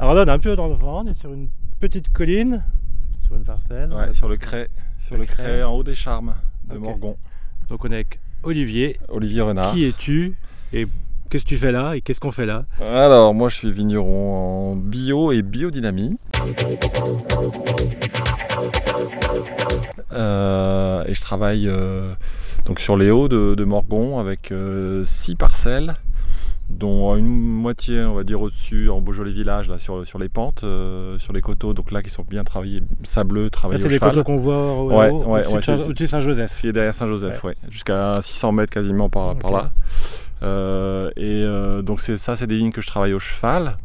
Alors là, on est un peu dans le vent, on est sur une petite colline, sur une parcelle. Ouais, sur le Cray, sur Le Cray. en haut des Charmes de. Morgon. Donc on est avec Olivier. Olivier Renard. Qui es-tu et qu'est-ce que tu fais là et qu'est-ce qu'on fait là? Alors, moi, je suis vigneron en bio et biodynamie. Euh, et je travaille euh, donc sur les hauts de, de Morgon avec euh, six parcelles, dont une moitié, on va dire, au-dessus, en Beaujolais village, là, sur, sur les pentes, euh, sur les coteaux, donc là, qui sont bien travaillés, sableux, travaillés c'est au les coteaux qu'on voit au, Ouais, au- ouais, au-dessus ouais, de au-dessus Saint-Joseph. Qui est derrière Saint-Joseph, ouais. jusqu'à 600 mètres quasiment par, par là. Euh, et euh, donc c'est ça, c'est des vignes que je travaille au cheval.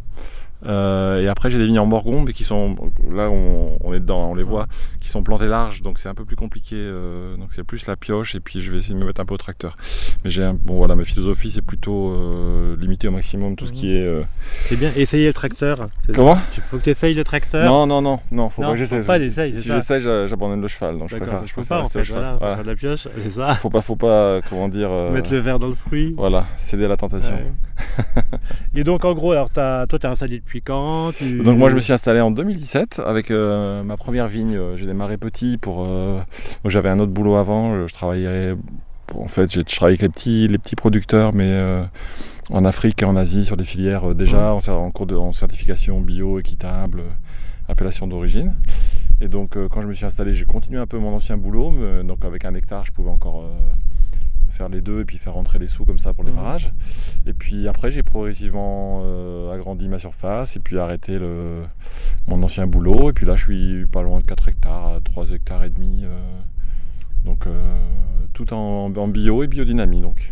Euh, et après j'ai des vignes en Morgon, mais qui sont là on, on est dedans, on les voit, qui sont plantées larges, donc c'est un peu plus compliqué. euh, donc c'est plus la pioche et puis je vais essayer de me mettre un peu au tracteur. Mais j'ai un- bon voilà, ma philosophie c'est plutôt euh, limiter au maximum tout ce qui est. C'est bien, essayer le tracteur. Comment? Il faut que tu essayes le tracteur. Non non non non, faut Non, pas que j'essaie. faut pas Si- Si, j'a- j'abandonne le cheval, donc je préfère. je peux pas en rester fait. au cheval. Voilà, faut Voilà. faire de la pioche, c'est ça. Faut pas faut pas comment dire. Mettre le verre dans le fruit. Voilà, céder à la tentation. Ouais. Et donc en gros, alors t'as- toi t'es installé depuis quand? Tu- Donc moi je me suis installé en 2017 avec euh, ma première vigne. Euh, J'ai démarré petit pour. euh, moi, J'avais un autre boulot avant. Je travaillais. En fait, j'ai je travaillais avec les petits, les petits producteurs, mais euh, en Afrique et en Asie sur des filières déjà en, cours de en certification bio, équitable, appellation d'origine. Et donc quand je me suis installé, j'ai continué un peu mon ancien boulot. mais, donc avec un hectare, je pouvais encore faire les deux et puis faire rentrer les sous comme ça pour les barrages. Et puis après, j'ai progressivement euh, agrandi ma surface et puis arrêté le, mon ancien boulot. Et puis là, je suis pas loin de 4 hectares, à 3 hectares et demi. euh, donc euh, tout en, en bio et biodynamie. Donc.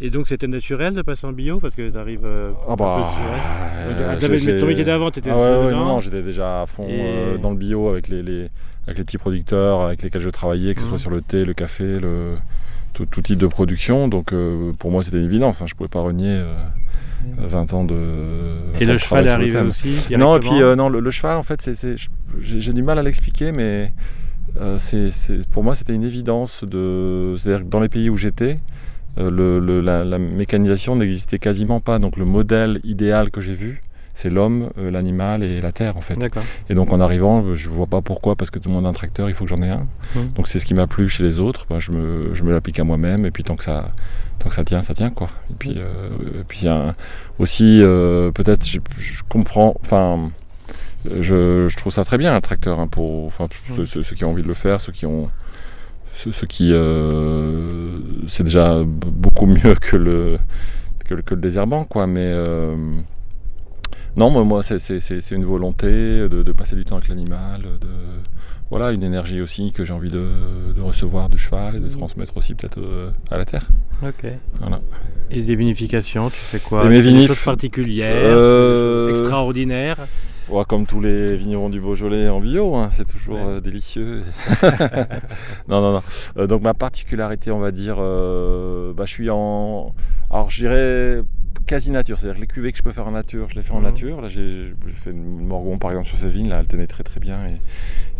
Et donc c'était naturel de passer en bio parce que t'arrives. euh, Ah un bah, peu sur- Donc, euh, ah, ton métier d'avant, t'étais Ah ouais, ouais, non, non, j'étais déjà à fond Et- euh, dans le bio avec les, les- avec les petits producteurs avec lesquels je travaillais, que ce Mhm. soit sur le thé, le café, le, tout, tout type de production. Donc euh, pour moi, c'était une évidence. Hein, je pouvais pas renier euh, 20 ans de. 20 Et ans le de cheval est arrivé aussi Non, et puis euh, non, le, le cheval, en fait, j'ai, du mal à l'expliquer, mais euh, c'est, c'est- pour moi, c'était une évidence. De, c'est-à-dire que dans les pays où j'étais, euh, le- le- la, la mécanisation n'existait quasiment pas. Donc le modèle idéal que j'ai vu, c'est l'homme, euh, l'animal et la terre, en fait. Et donc en arrivant, je vois pas pourquoi, parce que tout le monde a un tracteur, il faut que j'en ai un. Mhm. Donc c'est ce qui m'a plu chez les autres. Je, me, je me l'applique à moi-même, et puis tant que ça, tant que ça tient, ça tient quoi. Et puis, euh, et puis il y a un- aussi, euh, peut-être, je, je comprends, enfin, je, je trouve ça très bien un tracteur hein, pour, enfin, ceux, Mhm. ceux- ceux qui ont envie de le faire, ceux qui ont, ceux, qui, euh, c'est déjà beaucoup mieux que le, que, le- que le désherbant quoi. Mais euh, non, moi, moi c'est, une volonté de, de passer du temps avec l'animal, de voilà, une énergie aussi que j'ai envie de, de recevoir du cheval et de transmettre aussi peut-être euh, à la terre. Ok. Voilà. Et des vinifications, tu fais quoi? Vinifs- Des choses particulières, Euh, des choses extraordinaires? Ouais, comme tous les vignerons du Beaujolais en bio, hein, c'est toujours Ouais. euh, délicieux. non, non, non. Euh, donc ma particularité, on va dire, euh, bah, je suis en... Alors je dirais quasi nature, c'est-à-dire que les cuvées que je peux faire en nature, je les fais en Mhm. nature. Là j'ai j'ai fait une Morgon par exemple sur ces vignes, là elle tenait très très bien et, et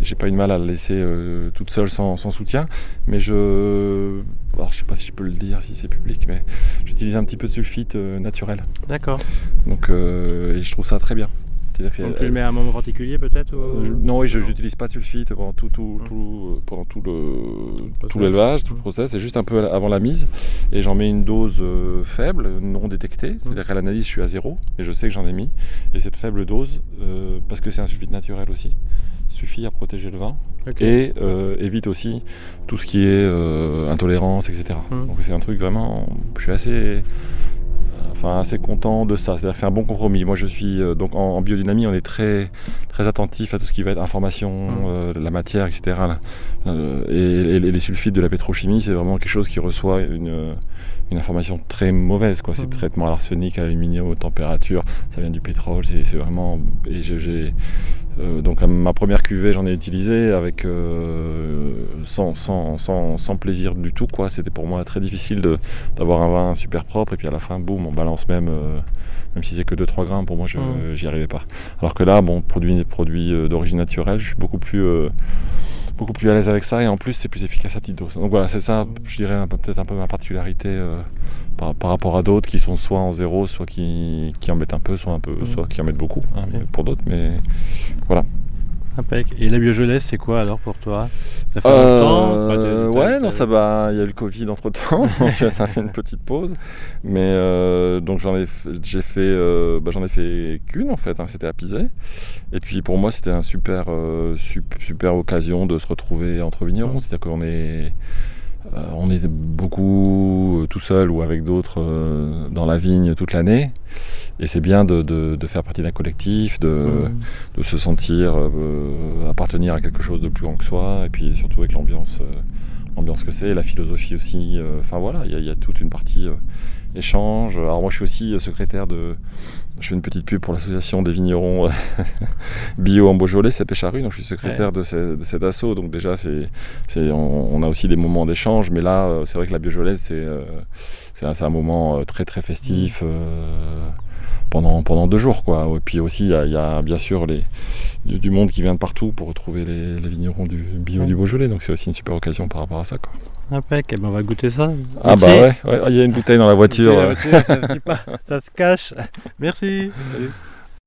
j'ai pas eu de mal à la laisser euh, toute seule sans, sans soutien. Mais je... Alors je sais pas si je peux le dire, si c'est public, mais j'utilise un petit peu de sulfite euh, naturel. D'accord. Donc euh, et je trouve ça très bien. Que Donc tu le mets à un moment particulier peut-être ou- euh, je- non, oui, je n'utilise pas de sulfite pendant tout, tout, Mm. tout, euh, pendant tout le tout Process. l'élevage, tout le process. C'est juste un peu avant la mise, et j'en mets une dose euh, faible, non détectée. C'est-à-dire qu'à l'analyse, je suis à zéro, et je sais que j'en ai mis. Et cette faible dose, euh, parce que c'est un sulfite naturel aussi, suffit à protéger le vin et euh, évite aussi tout ce qui est euh, intolérance, etc. Donc c'est un truc vraiment, je suis assez, enfin assez content de ça. C'est-à-dire que c'est un bon compromis. Moi je suis euh, donc en, en biodynamie, on est très très attentif à tout ce qui va être information, Mm. euh, la matière, etc. Euh, et, et les sulfites de la pétrochimie, c'est vraiment quelque chose qui reçoit une, une information très mauvaise. Quoi. C'est Mm. traitement à l'arsenic, à l'aluminium, aux températures, ça vient du pétrole. C'est c'est vraiment et j'ai- j'ai euh, donc ma première cuvée, j'en ai utilisé avec euh, sans, sans, sans, sans plaisir du tout. quoi. C'était pour moi très difficile d'avoir un vin super propre et puis à la fin, boum, on balance même, euh, même si c'est que 2-3 grammes, pour moi, je Mm. j'y arrivais pas. Alors que là, bon, produit, produit euh, d'origine naturelle, je suis beaucoup plus, euh, beaucoup plus à l'aise avec ça et en plus c'est plus efficace à petite dose. Donc voilà, c'est ça, je dirais peut-être un peu ma particularité euh, par, rapport à d'autres qui sont soit en zéro, soit qui, qui en mettent un peu, soit un peu, soit qui en mettent beaucoup hein, pour d'autres. Mais voilà. Et la biogelesse, c'est quoi alors pour toi? Ça fait longtemps euh, Ouais, non, ça va. Il y a eu le Covid entre temps, donc ça fait une petite pause. Mais euh, donc j'en ai, j'ai fait, euh, bah, j'en ai fait qu'une en fait. Hein, c'était à Pizet. Et puis pour moi, c'était un super, super occasion de se retrouver entre vignerons. C'est-à-dire qu'on est on est beaucoup tout seul ou avec d'autres dans la vigne toute l'année. Et c'est bien de, faire partie d'un collectif, de, se sentir euh, appartenir à quelque chose de plus grand que soi, et puis surtout avec l'ambiance, euh, l'ambiance que c'est, la philosophie aussi. Euh, enfin voilà, il y, a toute une partie échange. Alors moi je suis aussi secrétaire de... Je fais une petite pub pour l'association des vignerons bio en Beaujolais, c'est Pécharue, donc je suis secrétaire de, cet assaut. Donc déjà c'est, on, a aussi des moments d'échange, mais là c'est vrai que la Beaujolaise c'est, c'est, un, moment très très festif pendant, pendant deux jours. Quoi. Et puis aussi, il y, a bien sûr les, du, monde qui vient de partout pour retrouver les, vignerons du bio du Beaujolais. Donc c'est aussi une super occasion par rapport à ça. Quoi. Impec, ben on va goûter ça. Ah bah ouais, il y a une bouteille dans la voiture. ça, se cache. Merci. Salut.